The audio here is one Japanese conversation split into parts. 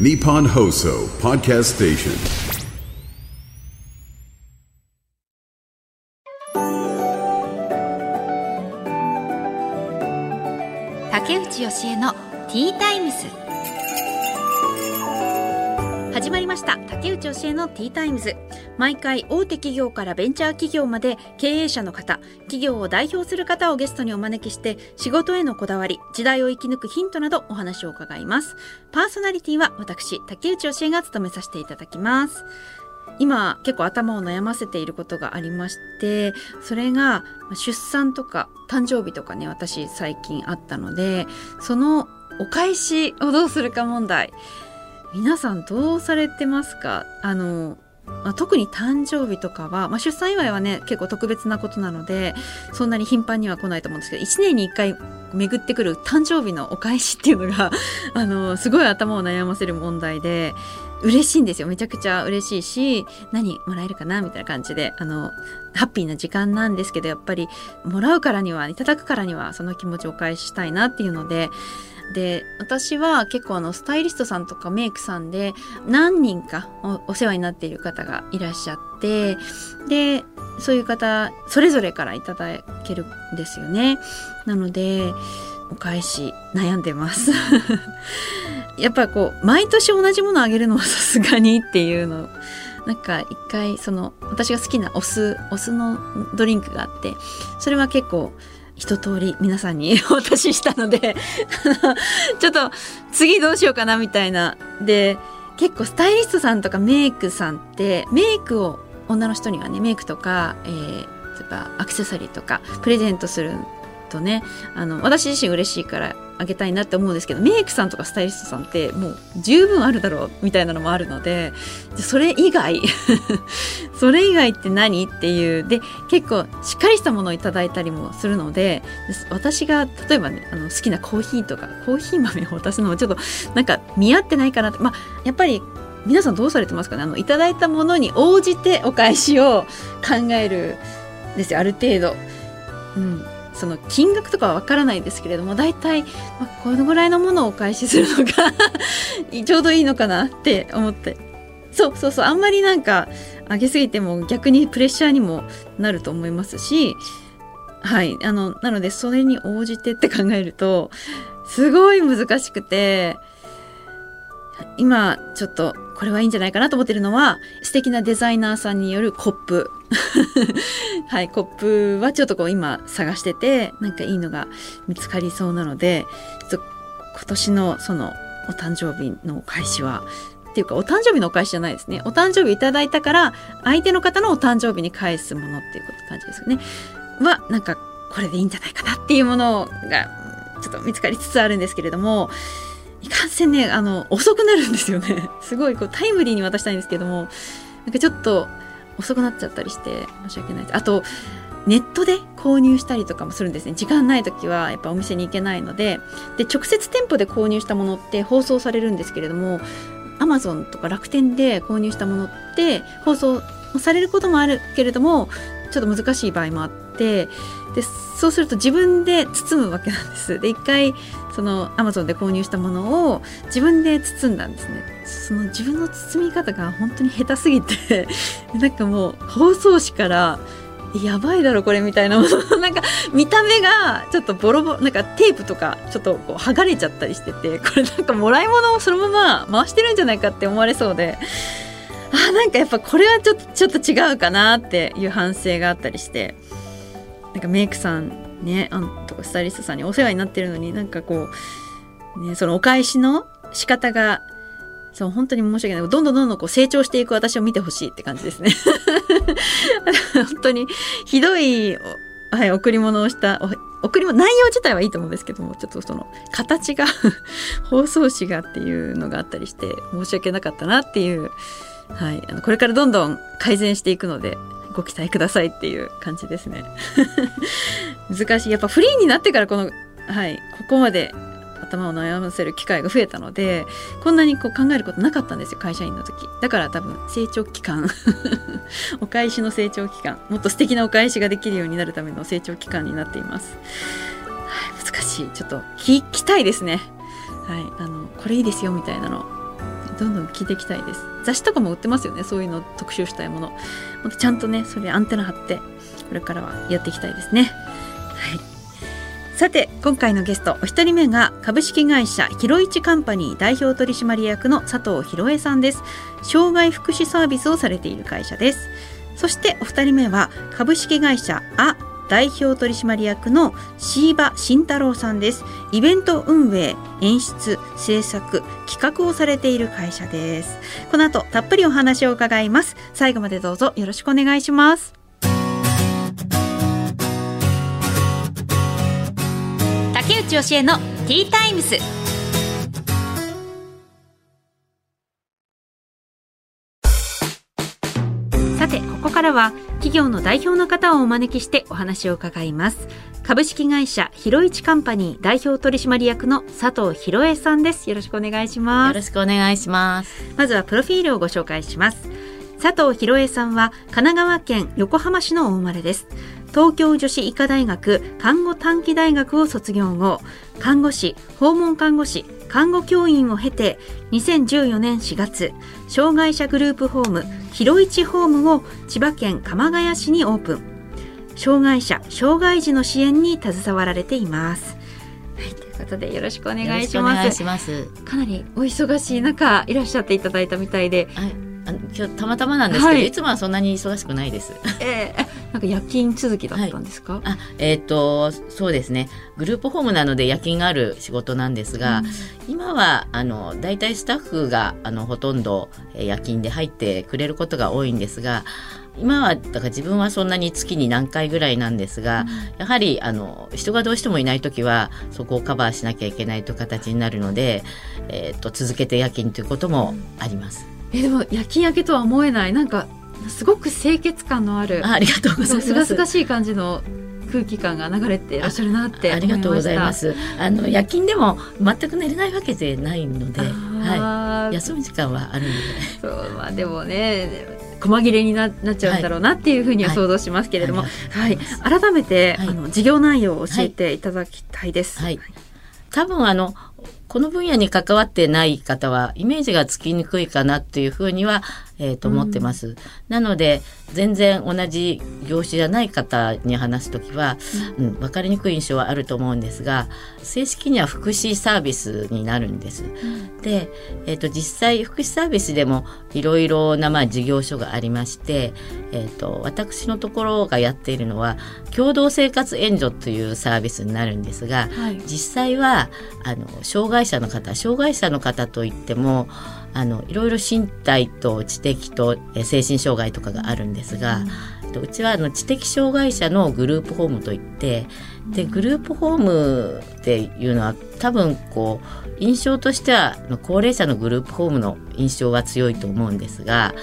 ニッポン放送ポッドステーション竹内由恵の T-Times 始まりました。竹内由恵の T-Times。毎回大手企業からベンチャー企業まで経営者の方企業を代表する方をゲストにお招きして仕事へのこだわり時代を生き抜くヒントなどお話を伺います。パーソナリティは私竹内義恵が務めさせていただきます。今結構頭を悩ませていることがありましてそれが出産とか誕生日とかね私最近あったのでそのお返しをどうするか問題。皆さんどうされてますか？あのまあ、特に誕生日とかは、まあ、出産祝いはね結構特別なことなのでそんなに頻繁には来ないと思うんですけど1年に1回巡ってくる誕生日のお返しっていうのがあのすごい頭を悩ませる問題で嬉しいんですよめちゃくちゃ嬉しいし何もらえるかなみたいな感じであのハッピーな時間なんですけどやっぱりもらうからにはいただくからにはその気持ちをお返ししたいなっていうのでで私は結構あのスタイリストさんとかメイクさんで何人かお世話になっている方がいらっしゃってでそういう方それぞれからいただけるんですよね。なのでお返し悩んでますやっぱこう毎年同じものあげるのはさすがにっていうの。なんか一回その私が好きなお酢お酢のドリンクがあってそれは結構一通り皆さんに お渡ししたので ちょっと次どうしようかなみたいな。で結構スタイリストさんとかメイクさんってメイクを女の人にはねメイクとか、えー、例えばアクセサリーとかプレゼントするとね。あの私自身嬉しいからあげたいなって思うんですけどメイクさんとかスタイリストさんってもう十分あるだろうみたいなのもあるのでそれ以外 それ以外って何っていうで結構しっかりしたものをいただいたりもするので私が例えばねあの好きなコーヒーとかコーヒー豆を渡すのもちょっとなんか見合ってないかなってまあやっぱり皆さんどうされてますかね？あのいただいたものに応じてお返しを考えるんですよある程度。うん。その金額とかは分からないですけれども大体、まあ、このぐらいのものをお返しするのが ちょうどいいのかなって思って。そうそうそうあんまりなんか上げすぎても逆にプレッシャーにもなると思いますしはいあのなのでそれに応じてって考えるとすごい難しくて今ちょっとこれはいいんじゃないかなと思ってるのは素敵なデザイナーさんによるコップ。はいコップはちょっとこう今探しててなんかいいのが見つかりそうなのでちょっと今年のそのお誕生日のお返しはっていうかお誕生日のお返しじゃないですね。お誕生日いただいたから相手の方のお誕生日に返すものっていう感じですよね。はなんかこれでいいんじゃないかなっていうものがちょっと見つかりつつあるんですけれどもいかんせんねあの遅くなるんですよね。すごいこうタイムリーに渡したいんですけどもなんかちょっと遅くなっちゃったりして申し訳ないです。あとネットで購入したりとかもするんですね。時間ない時はやっぱお店に行けないので。で直接店舗で購入したものって放送されるんですけれどもアマゾンとか楽天で購入したものって放送されることもあるけれどもちょっと難しい場合もあってでそうすると自分で包むわけなんです。で一回そのアマゾンで購入したものを自分で包んだんですね。その自分の包み方が本当に下手すぎて なんかもう包装紙からやばいだろこれみたいなもの。なんか見た目がちょっとボロボロなんかテープとかちょっとこう剥がれちゃったりしててこれなんかもらい物をそのまま回してるんじゃないかって思われそうで。あなんかやっぱこれはちょっとちょっと違うかなっていう反省があったりして。なんかメイクさんねあんとかスタイリストさんにお世話になってるのになんかこう、ね、そのお返しの仕方がそう本当に申し訳ない。どんどんどんどんこう成長していく私を見てほしいって感じですね。本当にひどい、はい、贈り物をした贈り物内容自体はいいと思うんですけどもちょっとその形が 包装紙がっていうのがあったりして申し訳なかったなっていう、はい、あのこれからどんどん改善していくのでご期待くださいっていう感じですね。難しい。やっぱフリーになってからこのはいここまで頭を悩ませる機会が増えたのでこんなにこう考えることなかったんですよ会社員の時。だから多分成長期間。お返しの成長期間。もっと素敵なお返しができるようになるための成長期間になっています、はい、難しい。ちょっと聞きたいですね。はいあのこれいいですよみたいなの。どんどん聞いていきたいです。雑誌とかも売ってますよね。そういうの特集したいもの。またちゃんとねそれアンテナ張ってこれからはやっていきたいですね。はい。さて今回のゲストお一人目が株式会社ひろいちカンパニー代表取締役の佐藤博恵さんです。障害福祉サービスをされている会社です。そしてお二人目は株式会社あ代表取締役の椎葉慎太郎さんです。イベント運営演出制作企画をされている会社です。この後たっぷりお話を伺います。最後までどうぞよろしくお願いします。竹内義恵のティータイムス。からは企業の代表の方をお招きしてお話を伺います。株式会社ひろいちカンパニー代表取締役の佐藤博恵さんです。よろしくお願いします。よろしくお願いします。まずはプロフィールをご紹介します。佐藤博恵さんは神奈川県横浜市のお生まれです。東京女子医科大学看護短期大学を卒業後看護師訪問看護師看護教員を経て2014年4月障害者グループホームひろいちホームを千葉県鎌ヶ谷市にオープン。障害者障害児の支援に携わられています。はい、ということでよろしくお願いします。ます。かなりお忙しい中いらっしゃっていただいたみたいで、はい、あの今日たまたまなんですけど、はい。い、つもはそんなに忙しくないです。えー、なんか夜勤続きだったんですか、あ、えっ、とそうですね。グループホームなので夜勤がある仕事なんですが、今はあの大体スタッフがあのほとんどえー夜勤で入ってくれることが多いんですが。今はだから自分はそんなに月に何回ぐらいなんですが、やはりあの人がどうしてもいない時はそこをカバーしなきゃいけないという形になるので、えー、と続けて夜勤ということもあります。えでも夜勤明けとは思えないなんかすごく清潔感のあるあありがとうございます。すがすがしい感じの空気感が流れていらっしゃるなってありがとうございます。あの夜勤でも全く寝れないわけでないので、はい、休む時間はあるので。そうまあでもね細切れにななっちゃうんだろうなっていうふうにははい想像しますけれども、あはい。りがとうござい。改めて、はい。あの事業内容を教えていただきたいです。はい。多分あのこの分野に関わってない方はイメージがつきにくいかなっていうふうには、えー、と思ってます。なので全然同じ業種じゃない方に話す時は、うん分かりにくい印象はあると思うんですが正式には福祉サービスになるんです。で、えー、と実際福祉サービスでもいろいろなまあ事業所がありまして、えー、と私のところがやっているのは共同生活援助というサービスになるんですが、はい実際はあの障害者の方障害者の方といってもあのいろいろ身体と知的とえ精神障害とかがあるんですが、えっとうちはあの知的障害者のグループホームといってでグループホームっていうのは多分こう印象としては高齢者のグループホームの印象が強いと思うんですが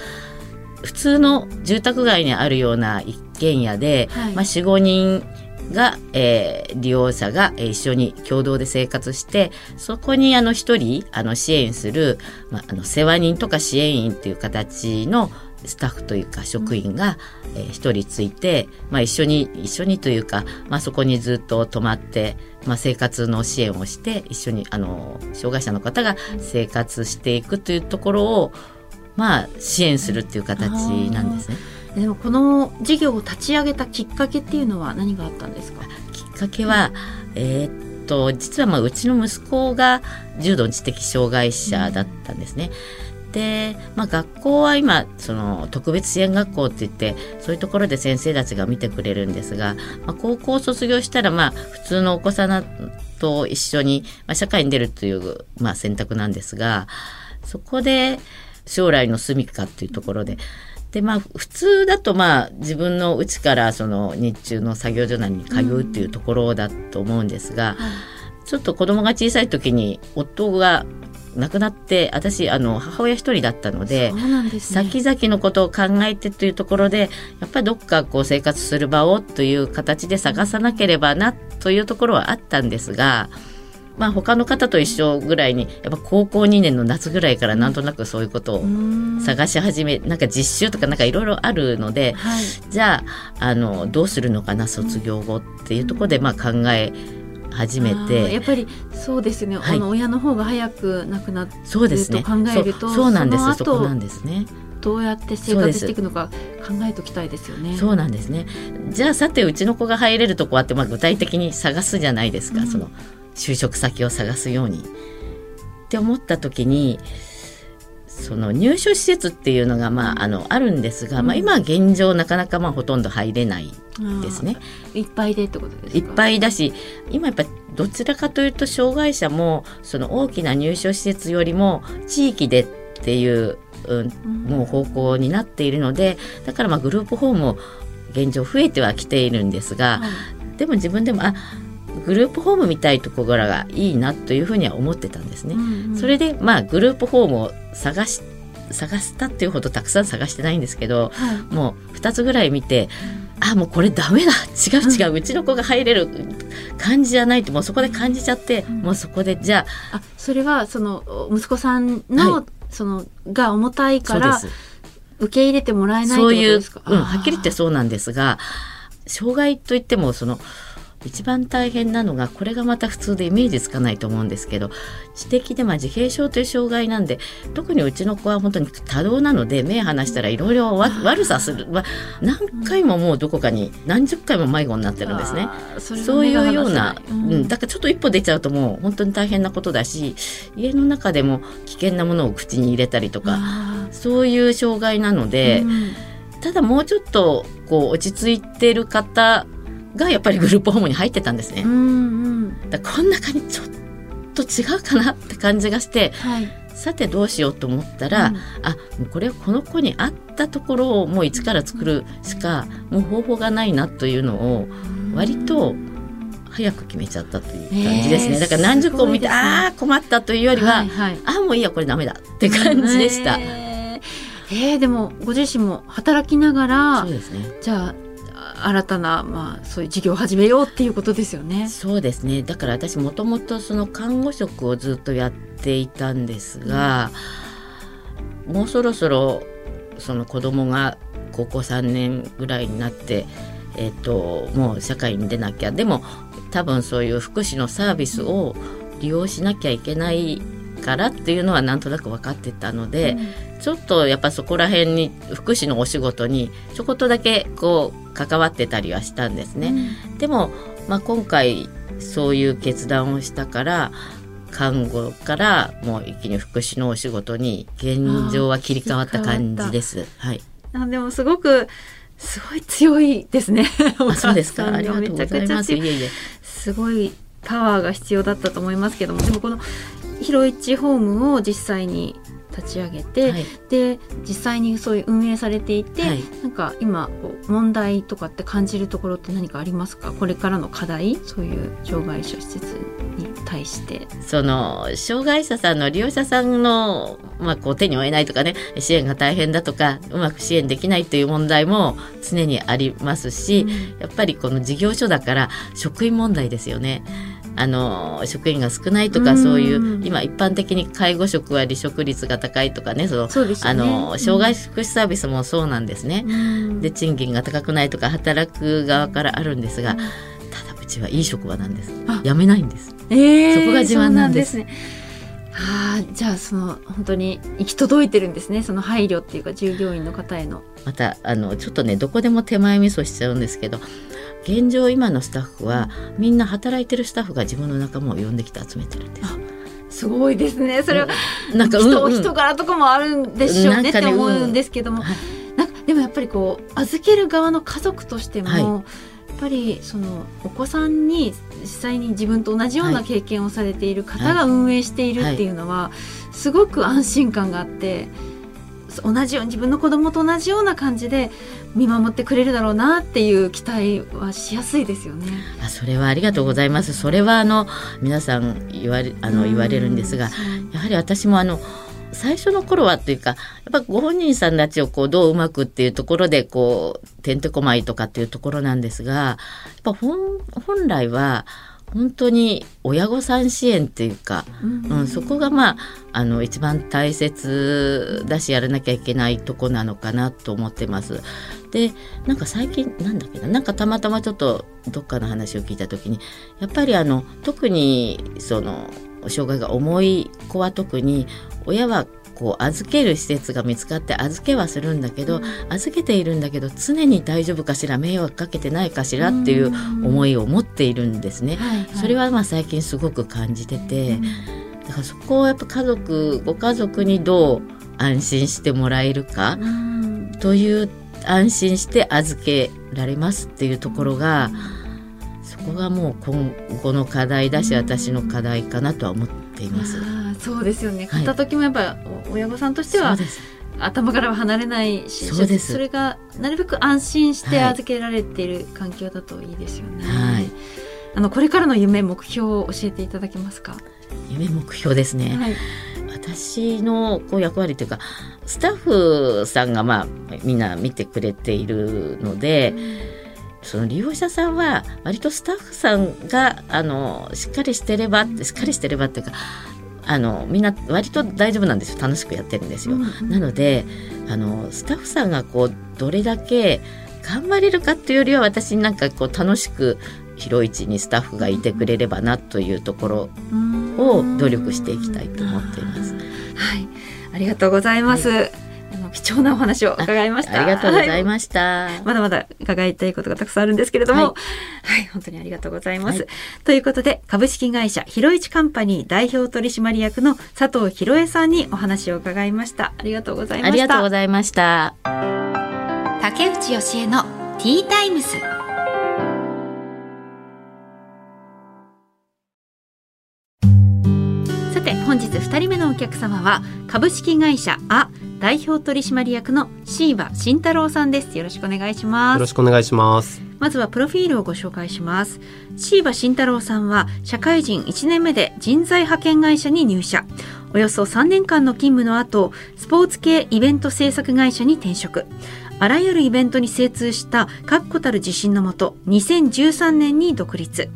普通の住宅街にあるような一軒家で、はい。まあ、45人が、えー利用者が一緒に共同で生活してそこにあの一人あの支援する、まあ、あの世話人とか支援員という形のスタッフというか職員がえー一人ついて、まあ、一緒に一緒にというか、まあ、そこにずっと泊まって、まあ、生活の支援をして一緒にあの障害者の方が生活していくというところを、まあ、支援するっていう形なんですね。でもこの事業を立ち上げたきっかけっていうのは何があったんですか？きっかけは、えーっと実はまあうちの息子が重度の知的障害者だったんですね。で、まあ、学校は今その特別支援学校って言ってそういうところで先生たちが見てくれるんですが、まあ、高校を卒業したらまあ普通のお子さんと一緒に、まあ、社会に出るという、まあ、選択なんですがそこで将来の住みかっていうところででまあ普通だとまあ自分の家からその日中の作業所内に通うっていうところだと思うんですが、ちょっと子供が小さい時に夫が亡くなって私あの母親一人だったのでね。先々のことを考えてというところでやっぱりどっかこう生活する場をという形で探さなければなというところはあったんですが。まあ他の方と一緒ぐらいにやっぱ高校2年の夏ぐらいからなんとなくそういうことを探し始めなんか実習とかなんかいろいろあるのではい。じゃああのどうするのかな卒業後っていうところでまあ考え始めて。やっぱりそうですね、はい。あの親の方が早く亡くなってそうですね。と考えるとそうなんですそこなんですね。どうやって生活していくのか考えておきたいですよね。そうなんですね。じゃあさてうちの子が入れるとこはって、まあ、具体的に探すじゃないですか、うん。その就職先を探すように。って思った時にその入所施設っていうのが、まあ、あのあるんですが、まあ、今は現状なかなかまあほとんど入れないですね。いっぱいでってことですか？いっぱいだし今やっぱどちらかというと障害者もその大きな入所施設よりも地域でっていう、うん、もう方向になっているのでだからまあグループホームも現状増えてはきているんですが、はいでも自分でもあグループホームみたいところがいいなというふうには思ってたんですね。うんうん。それでまあグループホームを探し探したっていうほどたくさん探してないんですけどはい。もう2つぐらい見てあもうこれダメだ。違う違う、うちの子が入れる感じじゃないともうそこで感じちゃって、うん。もうそこでじゃあそれはその息子さんの、はそのが重たいあから受け入れてもらえないそういう、ですか？うん、はっきり言ってそそうなんですが障害といってもその一番大変なのがこれがまた普通でイメージつかないと思うんですけど知的でまあ自閉症という障害なんで特にうちの子は本当に多動なので目離したらいろいろ悪さする、まあ、何回ももうどこかに何十回も迷子になってるんですね。そそういうような、ううん。ん、だからちょっと一歩出ちゃうともう本当に大変なことだし家の中でも危険なものを口に入れたりとかあそういう障害なのーで、うん。ただもうちょっとこう落ち着いてる方がやっぱりグループホームに入ってたんですね。うんうんだこの中にちょっと違うかなって感じがしてはいさてどうしようと思ったら、うんあもうこれはこの子に合ったところをもう一から作るしかもう方法がないなというのを割と早く決めちゃったという感じですね。へーだから何十個見て、ねああ困ったというよりは、はいはいああもういいやこれダメだって感じでした。えーえーでもご自身も働きながらそうですね。じゃああ新たな、まあ、そういう事業を始めようっていうことですよね。そうですね。だから私もともとその看護職をずっとやっていたんですが、もうそろそろその子供が高校3年ぐらいになって、えっ、ともう社会に出なきゃ。でも多分そういう福祉のサービスを利用しなきゃいけないからっていうのはなんとなく分かってたので、ちょっとやっぱそこら辺に福祉のお仕事にちょこっとだけこう関わってたりはしたんですね。でも、まあ、今回そういう決断をしたから看護からもう一気に福祉のお仕事に現状は切り替わった感じです。はい。あでもすごくすごい強いですね。あそうですか？ありがとうございます。いいえいえ。すごいパワーが必要だったと思いますけどもでもこの広市ホームを実際に立ち上げて、はい。で実際にそういう運営されていて、はい。なんか今問題とかって感じるところって何かありますか？これからの課題？そういう障害者施設に対して。その障害者さんの利用者さんの、まあ、こう手に負えないとかね支援が大変だとかうまく支援できないという問題も常にありますし、やっぱりこの事業所だから職員問題ですよね。あの職員が少ないとかうん。そういう今一般的に介護職は離職率が高いとかねそのね。あの障害福祉サービスもそうなんですね。うん。で賃金が高くないとか働く側からあるんですがただうちはいい職場なんです。あ。辞めないんです。えーそこが自慢なんです。あじゃあその本当に行き届いてるんですね。その配慮っていうか従業員の方への。またあのちょっとねどこでも手前味噌しちゃうんですけど現状今のスタッフはみんな働いてるスタッフが自分の仲間を呼んできて集めてるんです。すごいですね。それはなんか人,、うんうん。人柄とかもあるんでしょうねって思うんですけども、はいなんかでもやっぱりこう預ける側の家族としても、はい。やっぱりそのお子さんに実際に自分と同じようなはい。経験をされている方が運営しているっていうのは、すごく安心感があって同じように自分の子供と同じような感じで見守ってくれるだろうなっていう期待はしやすいですよね。あそれはありがとうございます。それはあの皆さん言われあの言われるんですが、うんやはり私もあの最初の頃はっていうかやっぱご本人さんたちをこうどううまくっていうところでこうてんてこまいとかっていうところなんですがやっぱ本本来は本当に親御さん支援っていうか、うんうん、そこがまああの一番大切だしやらなきゃいけないとこなのかなと思ってます。でなんか最近なんだっけななんかたまたまちょっとどっかの話を聞いた時にやっぱりあの特にその障害が重い子は特に親はこう預ける施設が見つかって預けはするんだけど、預けているんだけど常に大丈夫かしら迷惑かけてないかしらっていう思いを持っているんですね。はいはい。それはまあ最近すごく感じてて、だからそこをやっぱ家族ご家族にどう安心してもらえるかうん。という安心して預けられますっていうところがそこがもう今後の課題だし私の課題かなとは思っています。そうですよね。はい片時もやっぱお親御さんとしては頭からは離れないし、そうですそれがなるべく安心してはい預けられている環境だといいですよね。はいあのこれからの夢目標を教えていただけますか？夢目標ですね。はい。私のこう役割というかスタッフさんがまあみんな見てくれているのでその利用者さんは割とスタッフさんがあのしっかりしてればしっかりしてればっていうかあのみんな割と大丈夫なんですよ楽しくやってるんですよ。うんうんなのであのスタッフさんがこうどれだけ頑張れるかっていうよりは私なんかこう楽しく広い位置にスタッフがいてくれればなというところを努力していきたいと思っています。はい。ありがとうございます。あの貴重なお話を伺いました。ありがとうございはました。まだまだ伺いたいことがたくさんあるんですけれども、は、はい本当にありがとうございます。はいということで、株式会社広市カンパニー代表取締役の佐藤博恵さんにお話を伺いました。ありがとうございました。ありがとうございました。竹内義恵のティータイムス。さて本日2人目のお客様は株式会社あ代表取締役の椎葉慎太郎さんですよろしくお願いしますよろしくお願いします。まずはプロフィールをご紹介します。椎葉慎太郎さんは社会人1年目で人材派遣会社に入社。およそ3年間の勤務の後、スポーツ系イベント制作会社に転職。あらゆるイベントに精通した確固たる自信のもと、2013年に独立。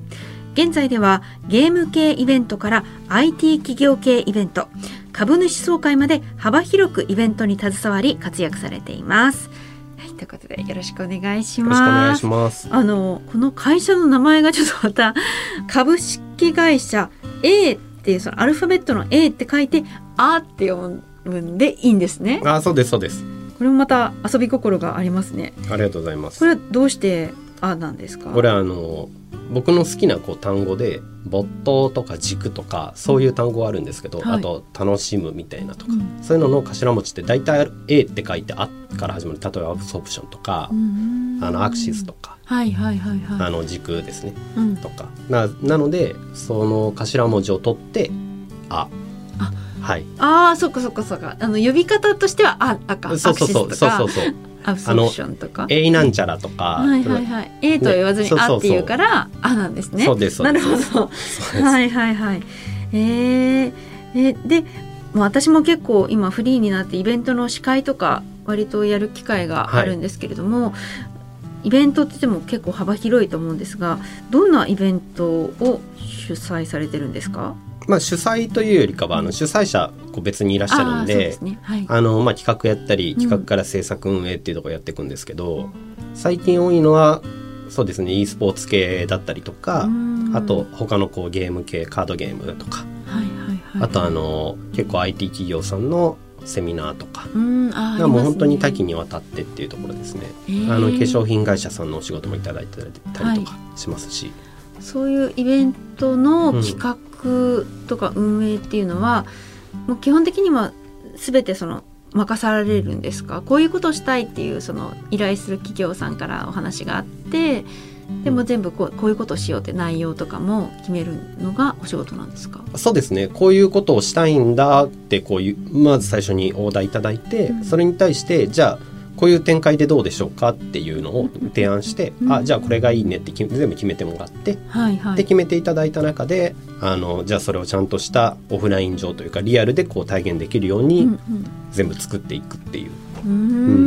現在ではゲーム系イベントから IT 企業系イベント、株主総会まで幅広くイベントに携わり活躍されています。はい、ということでよろしくお願いしよろます。しくお願いします。あのこの会社の名前がちょっとまた 株式会社 A っていうそのアルファベットの A って書いて「あ」って読むんでいいんですね。あ、そうですそうです。これもまた遊び心がありますね。ありがとうございます。これはどうして「あ」なんですか？これはあの僕の好きなこう単語で没頭とか軸とかそういう単語があるんですけど、はい。あと楽しむみたいなとか、うん。そういうのの頭文字って大体 A って書いてあから始まる例えばアブソープションとか、あのアクシスとか、はいはいはいはい。あの軸ですねうん。とか。ななのでその頭文字を取ってあ。あはい。ああそっかそっかそっか。あの呼び方としては「あ」あかそうそうそう。そうそうそう。アブソープションとか。A なんちゃらとか、はいはいはい。A とは言わずに「ねあ」って言うから「あ」なんですね。そうですそう。ですなるほど。はいはいはい。えー、えで、まあ、私も結構今フリーになってイベントの司会とか割とやる機会があるんですけれども、イベントって言っても結構幅広いと思うんですがどんなイベントを主催されてるんですか？まあ、主催というよりかはあの主催者こう別にいらっしゃるんで企画やったりうん。企画から制作運営っていうところやっていくんですけど、最近多いのはそうですね e スポーツ系だったりとかうん。あと他のこうゲーム系カードゲームとか。はいはいはい。あとあの結構 IT 企業さんのセミナーとか。うん。あーがもう本当に多岐にわたってっていうところですね。ますねあの化粧品会社さんのお仕事もいただいてたりとかしますし、そういうイベントの企画とか運営っていうのは、もう基本的には全てその任されるんですか？こういうことをしたいっていうその依頼する企業さんからお話があってでも全部こうこういうことをしようって内容とかも決めるのがお仕事なんですか？そうですね。こういうことをしたいんだってこういうまず最初にオーダーいただいて、うん。それに対してじゃあこういう展開でどうでしょうかっていうのを提案して、うん。あじゃあこれがいいねって全部決めてもらって、はいはで決めていただいた中であのじゃあそれをちゃんとしたオフライン上というかリアルでこう体現できるよううんに全部作っていくっていう、うん。う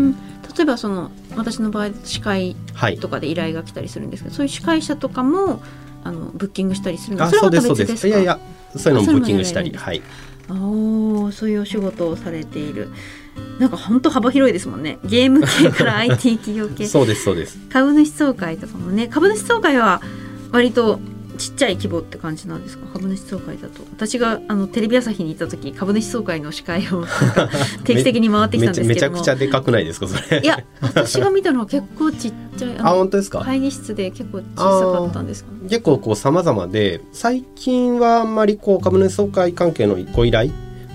ん。例えばその私の場合司会はい。とかで依頼が来たりするんですけどそういう司会者とかもあのブッキングしたりするのあそれはまたそうですそうで別です。すかいやいやそういうのもブッキングしたりはい。おーそういうお仕事をされているなんか本当幅広いですもんね。ゲーム系から IT 企業系。そうですそうです。株主総会とかもね。株主総会は割とちっちゃい規模って感じなんですか？株主総会だと。私があのテレビ朝日に行った時株主総会の司会を 定期的に回ってきたんですめちゃけどもくちゃでかくないですかそれ？いや私が見たのは結構ちっちゃいあ本当ですか？会議室で結構小さかったんですか？結構こう様々で最近はあんまりこう株主総会関係のご依頼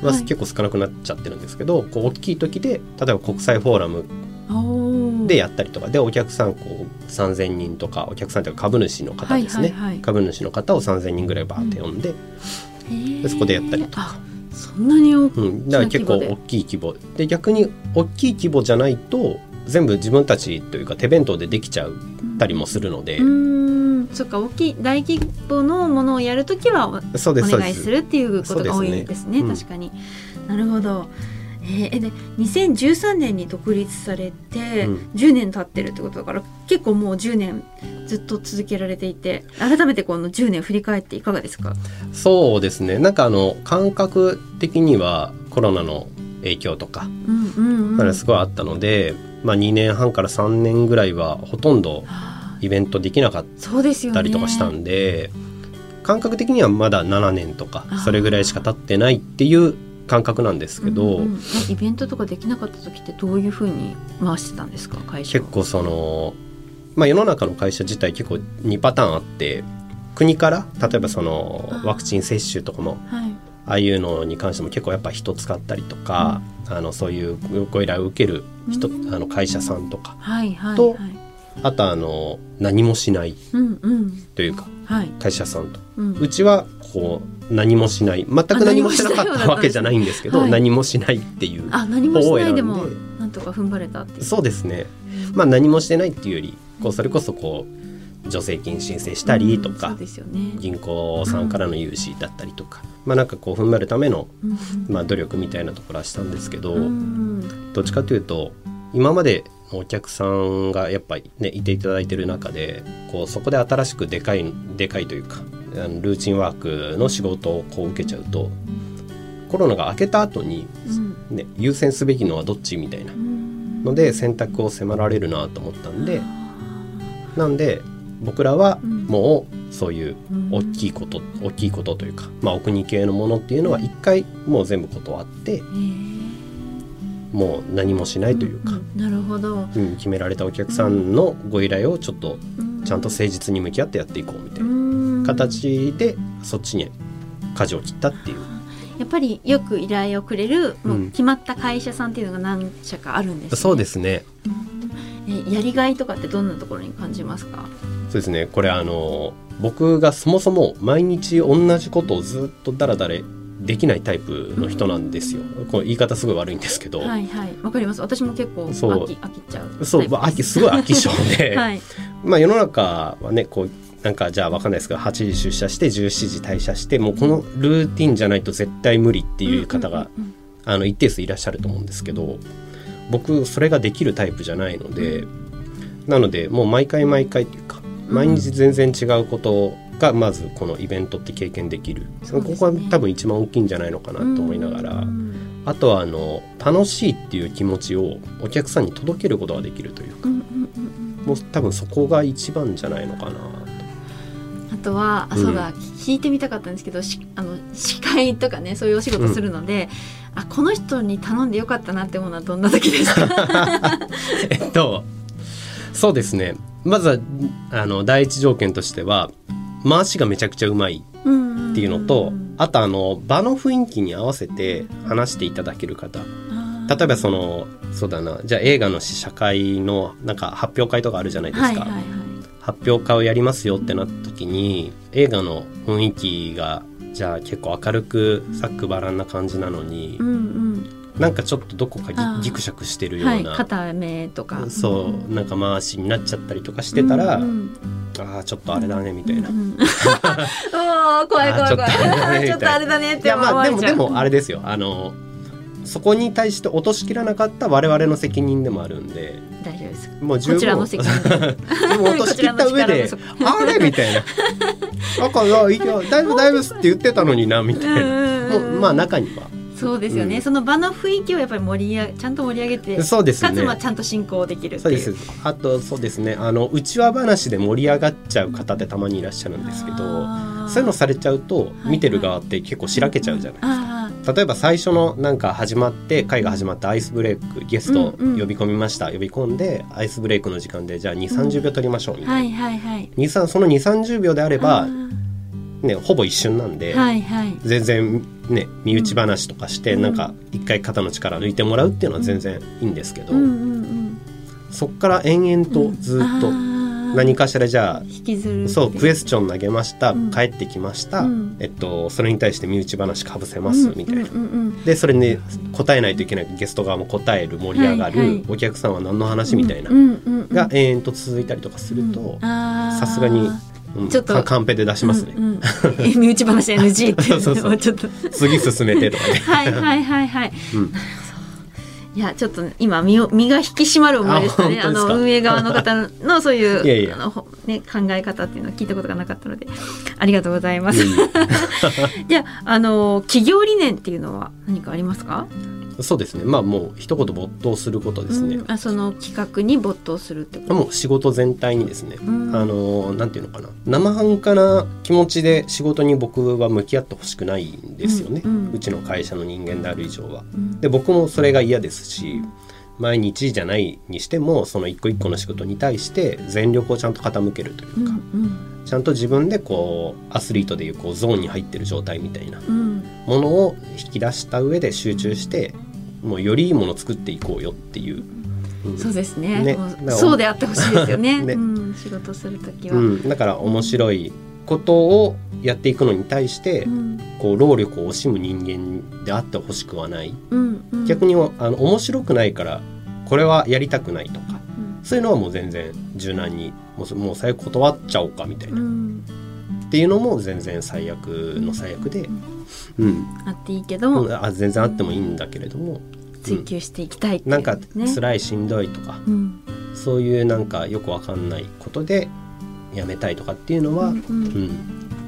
ははい。結構少なくなっちゃってるんですけど、こう大きい時で例えば国際フォーラムでやったりとかでお客さんこう3,000人とかお客さんというか株主の方ですね、はいはいはい。株主の方を3,000人ぐらいバーって呼んで,、へー。でそこでやったりとか。あそんなに大きうん、だから結構大きい規模。で逆に大きい規模じゃないと全部自分たちというか手弁当でできちゃうたりもするので、うーんそっか大きい大規模のものをやるときはお願いするっていうことが多いですね。そうですね。確かに、なるほど。えーえで2013年に独立されてうん。10年経ってるってことだから、結構もう10年ずっと続けられていて改めてこの10年振り返っていかがですか？そうですね。なんかあの感覚的にはコロナの影響とかうんうんうん。すごいあったので、まあ、2年半から3年ぐらいはほとんどはあイベントできなかったりとかしたんで、感覚的にはまだ7年とかそれぐらいしか経ってないっていう感覚なんですけど、うんうんえイベントとかできなかった時ってどういうふうに回してたんですか会社を結構その、まあ、世の中の会社自体結構2パターンあって国から例えばそのワクチン接種とかもはい。ああいうのに関しても結構やっぱ人使ったりとか、あのそういうご依頼を受ける人、うん。あの会社さんとかはいはいとはいあとあの何もしない。というかはい、会社さんと。うん。うちはこう何もしない。全く何もしなかったわけじゃないんですけどはい。何もしないっていう方を選んなんとか踏ん張れたっていう。そうですね。まあ何もしてないっていうよりこうそれこそこう助成金申請したりとかうんね、銀行さんからの融資だったりとかまあなんかこう踏ん張るためのうんまあ努力みたいなところはしたんですけどうんどっちかというと今までのお客さんがやっぱりねいていただいてる中でこうそこで新しくでかいでかいというかルーチンワークの仕事をこう受けちゃうとコロナが明けた後に、うん。ね、優先すべきのはどっちみたいな。うん。ので選択を迫られるなと思ったんでなんで僕らはうん。もうそういううん。大きいこと大きいことというか、まあ、お国系のものっていうのは一回もう全部断ってへーもう何もしないというか、んんなるほど。うん、決められたお客さんのご依頼をちょっとちゃんと誠実に向き合ってやっていこうみたいなな形でそっちに舵を切ったっていう。やっぱりよく依頼をくれるもううん。決まった会社さんっていうのが何社かあるんです、ね。そうですね。えやりがいとかってどんなところに感じますか？そうですね。これあの僕がそもそも毎日同じことをずっとダラダラできないタイプの人なんですよ、この言い方すごい悪いんですけど、はいはい。わかります。私も結構飽そう。き飽きちゃうそう、まあ、飽きすごい飽き性で、はい。まあ世の中はねこうなんかじゃあわかんないですけど8時出社して17時退社してもうこのルーティンじゃないと絶対無理っていう方が、あの一定数いらっしゃると思うんですけど僕それができるタイプじゃないのでなのでもう毎回毎回というかうん。毎日全然違うことがまずこのイベントって経験できる、ね。ここは多分一番大きいんじゃないのかなと思いながら、うん。あとはあの楽しいっていう気持ちをお客さんに届けることができるというか。うんうんうんうん。もう多分そこが一番じゃないのかなと。あとはあうんそうだ、聞いてみたかったんですけどしあの司会とかねそういうお仕事するので、あこの人に頼んでよかったなって思うのはどんな時ですか？えっとそうですね。まずはあの第一条件としては回しがめちゃくちゃうまいっていうのと、あとあの場の雰囲気に合わせて話していただける方。例えばそのそうだなじゃあ映画の試写会のなんか発表会とかあるじゃないですか、はいはいはい。発表会をやりますよってなった時に映画の雰囲気がじゃあ結構明るくざっくばらんな感じなのにうんうんなんかちょっとどこかぎぎくしゃくしてるよはいうな、片目とか。そうなんか回しになっちゃったりとかしてたら、うんうん。ああちょっとあれだねみたいな。うん おー怖い怖い怖い。ちょっと。あれだねっとあれだねっていやまあでもで思われちゃうもあれですよ。あのそこに対して落としきらなかった我々の責任でもあるんで。大丈夫です。もう十分。こちらの責任。で でも落としきった上で あれ？みたいな。なんかいやだいぶだいぶって言ってたのになみたいな。もうまあ中にはそうですよね、うん。その場の雰囲気をやっぱり盛り上げちゃんと盛り上げてそうですね。かつまあちゃんと進行できるそうです。あとそうですね。あの内輪話で盛り上がっちゃう方ってたまにいらっしゃるんですけどそういうのされちゃうとい見てる側って結構しらけちゃうじゃないですか。あ例えば最初のなんか始まって会が始まってアイスブレイクゲストうんうん。呼び込みました、呼び込んでアイスブレイクの時間でじゃあ2 3 0秒取りましょうみーたいな、はいはいはい。2 3その2 3 0秒であればあねほぼ一瞬なんで、ーはいはい。全然ね身内話とかして、うん。なんか一回肩の力抜いてもらうっていうのは全然いいんですけど、うんうんうん。そっから延々とずっと何かしらじゃあ引きずるそうクエススチョン投げました、うん。帰ってきました、うん。えっと、それに対して身内話かぶせます、みたいな。うんうんうん。でそれに答えないといけない。ゲスト側も答える盛り上がる、はいはい。お客さんは何の話みたいな、うんうんうんが延々と続いたりとかするとささすがに、うん。ちょっとカカンペで出しますね、うんうん、え身内話 NG ってそうちょっと。次進めてとかね、はいはいはいはい。うん、いやちょっと今身を身が引き締まる思いでしたね。あの運営側の方のそういういやあのほね、考え方っていうのは聞いたことがなかったのでありがとうございます。じゃああの企業理念っていうのは何かありますか？そうですね。まあもう一言没頭することですね、うん。あその企画に没頭するってこと。もう仕事全体にですね、ん。あのなんていうのかな。生半可な気持ちで仕事に僕は向き合ってほしくないんですよね、ううん。ちの会社の人間である以上は。うん。で僕もそれが嫌ですし毎日じゃないにしてもその一個一個の仕事に対して全力をちゃんと傾けるといううんか、ちゃんと自分でこうアスリートでいうこうゾーンに入ってる状態みたいなうん。ものを引き出した上で集中してもうよりいいものを作っていこうよっていう。うんそうですね。ね。そうであってほしいですよね。ね。うん、仕事する時は、うん、だから面白いことをやっていくのに対して、うん。こう労力を惜しむ人間であってほしくはない、うんうん。逆にあの面白くないからこれはやりたくないとかうん。そういうのはもう全然柔軟にもうもう最悪断っちゃおうかみたいな、っうん。ていうのも全然最悪の最悪で、うん。あっていいけどあ全然あってもいいんだけれども、追求していきたいいうなんかね辛いしんどいとか、うん。そういうなんかよくわかんないことでやめたいとかっていうのは、うん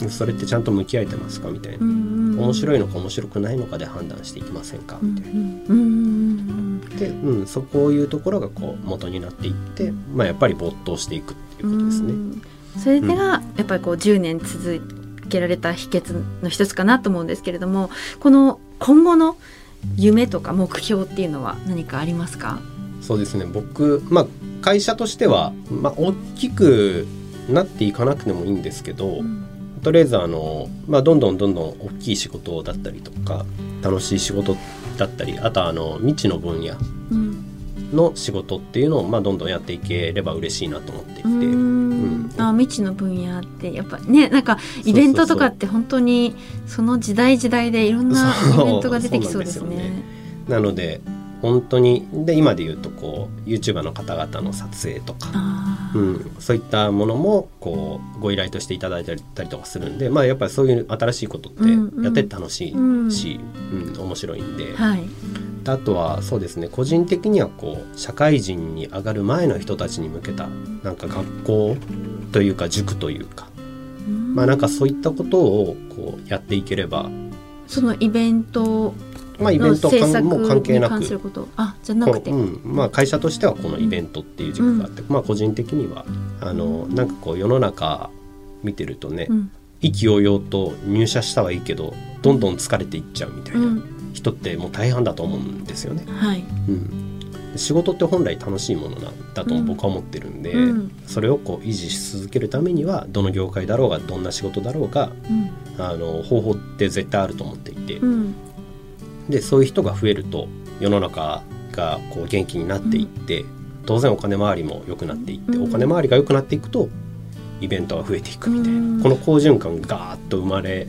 うん。それってちゃんと向き合えてますかみたいな、うんうん面白いのか面白くないのかで判断していきませんかうんみたいな。で、うん、そこういうところがこう元になっていって、まあ、やっぱり没頭していくっていうことですね。うんそれでがやっぱりこう10年続けられた秘訣の一つかなと思うんですけれどもこの今後の夢とか目標っていうのは何かありますか？そうですね。僕、まあ、会社としては、まあ、大きくなっていかなくてもいいんですけど、とりあえずあの、まあ、どんどんどんどん大きい仕事だったりとか楽しい仕事だったりあとはあの未知の分野うん。の仕事っていうのを、まあ、どんどんやっていければ嬉しいなと思っていて。ううん。ん。あ未知の分野ってやっぱねなんかイベントとかって本当にその時代時代でいろんなイベントが出てきそうですそうなすよね。なので本当にで今で言うとこう YouTuber の方々の撮影とか、うん、そういったものもこうご依頼としていただいたりとかするんで、まあ、やっぱりそういう新しいことってうんうん。やってて楽しいし、うん。うん面白いんで、はい。あとはそうですね個人的にはこう社会人に上がる前の人たちに向けたなんか学校というか塾というか、まあなんかそういったことをこうやっていければ、そのイベントまあ、イベのントも関係なく。あじゃなくて、こううん。まあ、会社としてはこのイベントっていう軸があって、まあ個人的にはあのなんかこう世の中見てるとね、うん。意気揚々と入社したはいいけどどんどん疲れていっちゃうみたいうなん。人ってもう大半だと思うんですよね。はい。うん、仕事って本来楽しいものなんだと僕は思ってるんで、うん。それをこう維持し続けるためにはどの業界だろうがどんな仕事だろうがうん。あの方法って絶対あると思っていて、うんでそういう人が増えると世の中がこう元気になっていって、当然お金回りも良くなっていって、うん。お金回りが良くなっていくとイベントが増えていくみたいな、うん。この好循環がガーッと生まれ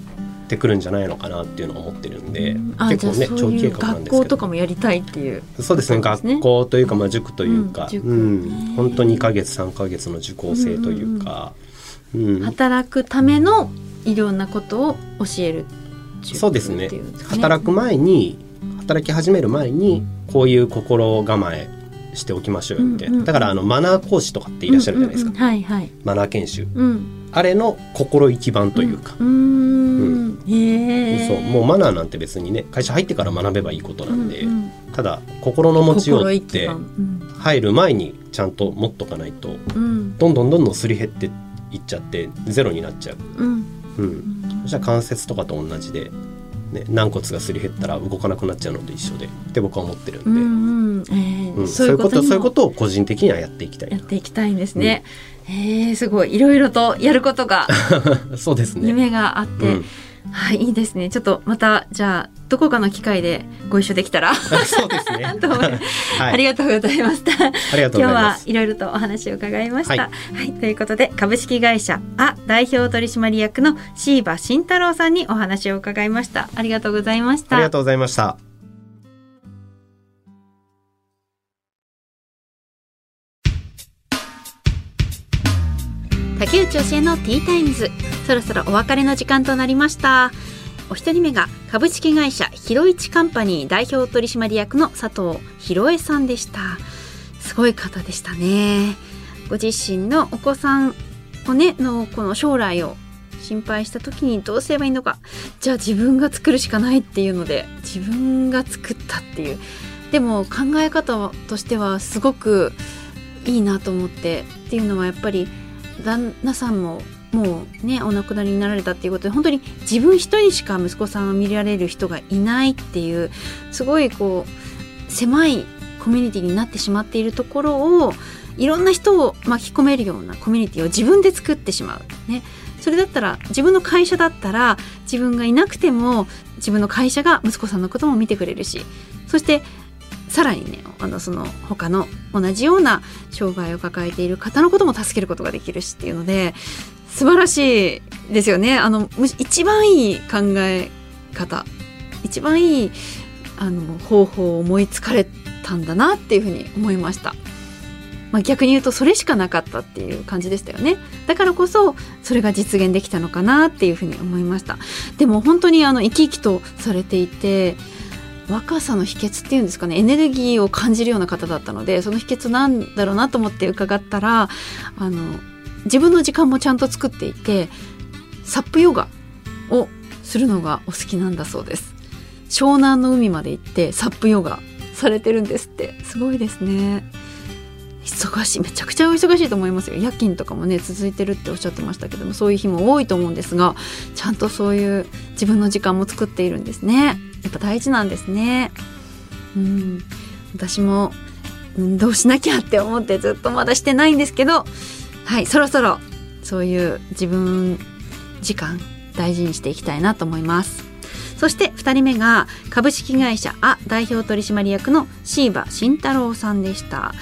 てくるんじゃないのかなっていうのを思ってるんで、結構ね長期計画なん学ですけど。校とかもやりたいっていう。そうですね学校というか、まあ、塾というか、うん本当2ヶ月3ヶ月の受講生というか、うん働くためのいろんなことを教えるそうですね。働く前に働き始める前にこういう心構えしておきましょうよみたいな、うん。うんだからあのマナー講師とかっていらっしゃるじゃないですか、うんうんうん。はいはい。マナー研修。うん。あれの心意気版というか、うーん。そう。もうマナーなんて別にね会社入ってから学べばいいことなんで、うんうんただ心の持ちようって入る前にちゃんと持っとかないとうん。どんどんどんどんすり減っていっちゃってゼロになっちゃう、うん。うん、そしたら関節とかと同じで、ね、軟骨がすり減ったら動かなくなっちゃうのと一緒でって僕は思ってるんで、うんうん。えーうん。そういうことそういうことを個人的にはやっていきたいやっていきたいんですね。えー、すごい。いろいろとやることが そうですね。夢があって、うん。はいいいですね。ちょっとまたじゃあどこかの機会でご一緒できたら そうですね。はい、ありがとうございました。ありがとう今日ございます。はいろいろとお話を伺いました。ははいい、ということで株式会社あ代表取締役の椎葉慎太郎さんにお話を伺いました。ありがとうございました。ありがとうございました。竹内教えのティータイムズそろそろお別れの時間となりましたお一人目が株式会社ひろいちカンパニー代表取締役の佐藤博恵さんでした。すごい方でしたね。ご自身のお子さんをねのこの将来を心配した時にどうすればいいのか。じゃあ自分が作るしかないっていうので自分が作ったっていう。でも考え方としてはすごくいいなと思って。っていうのはやっぱり旦那さんももうねお亡くなりになられたっていうことで本当に自分一人しか息子さんを見られる人がいないっていうすごいこう狭いコミュニティになってしまっているところをいろんな人を巻き込めるようなコミュニティを自分で作ってしまう。ね、それだったら自分の会社だったら自分がいなくても自分の会社が息子さんのことも見てくれるしそしてさらにねあのその他の同じような障害を抱えている方のことも助けることができるしっていうので素晴らしいですよね。あのむし一番いい考え方。一番いいあの方法を思いつかれたんだなっていうふうに思いました。まあ、逆に言うとそれしかなかったっていう感じでしたよね。だからこそそれが実現できたのかなっていうふうに思いました。でも本当にあの生き生きとされていて若さの秘訣っていうんですかね。エネルギーを感じるような方だったのでその秘訣なんだろうなと思って伺ったらあの自分の時間もちゃんと作っていてサップヨガをするのがお好きなんだそうです。湘南の海まで行ってサップヨガされてるんですって。すごいですね。忙しい。めちゃくちゃお忙しいと思いますよ。夜勤とかもね続いてるっておっしゃってましたけどもそういう日も多いと思うんですがちゃんとそういう自分の時間も作っているんですね。やっぱ大事なんですね。うん。私も運動しなきゃって思ってずっとまだしてないんですけどはいそろそろそういう自分時間大事にしていきたいなと思いますそして2人目が株式会社あ代表取締役の椎葉慎太郎さんでした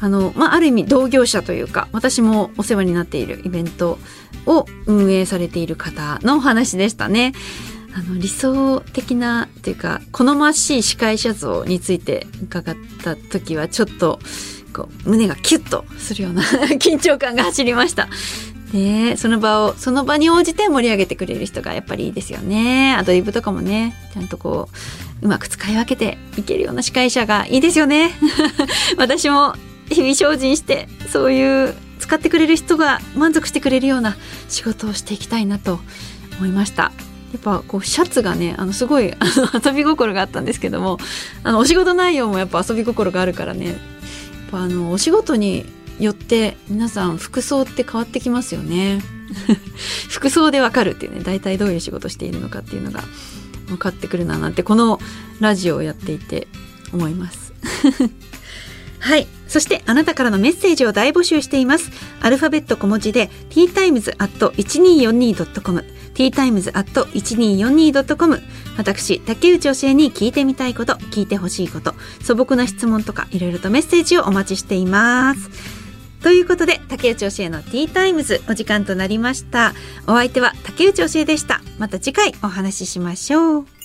あの、まあ、ある意味同業者というか私もお世話になっているイベントを運営されている方のお話でしたね。あの理想的なというか好ましい司会者像について伺った時はちょっとこう胸がキュッとするような 緊張感が走りました。でその場をその場に応じて盛り上げてくれる人がやっぱりいいですよねアドリブとかもねちゃんとこううまく使い分けていけるような司会者がいいですよね 私も日々精進してそういう使ってくれる人が満足してくれるような仕事をしていきたいなと思いました。やっぱこうシャツがねあのすごいあの遊び心があったんですけどもあのお仕事内容もやっぱ遊び心があるからねあのお仕事によって皆さん服装って変わってきますよね。服装でわかるっていうね大体どういう仕事しているのかっていうのが分かってくるななんてこのラジオをやっていて思います。はい。そしてあなたからのメッセージを大募集しています。アルファベット小文字で ttimes.1242.com ttimes.1242.com 私、竹内教えに聞いてみたいこと、聞いてほしいこと、素朴な質問とかいろいろとメッセージをお待ちしています。ということで、竹内教えのティータイムズお時間となりました。お相手は竹内教えでした。また次回お話ししましょう。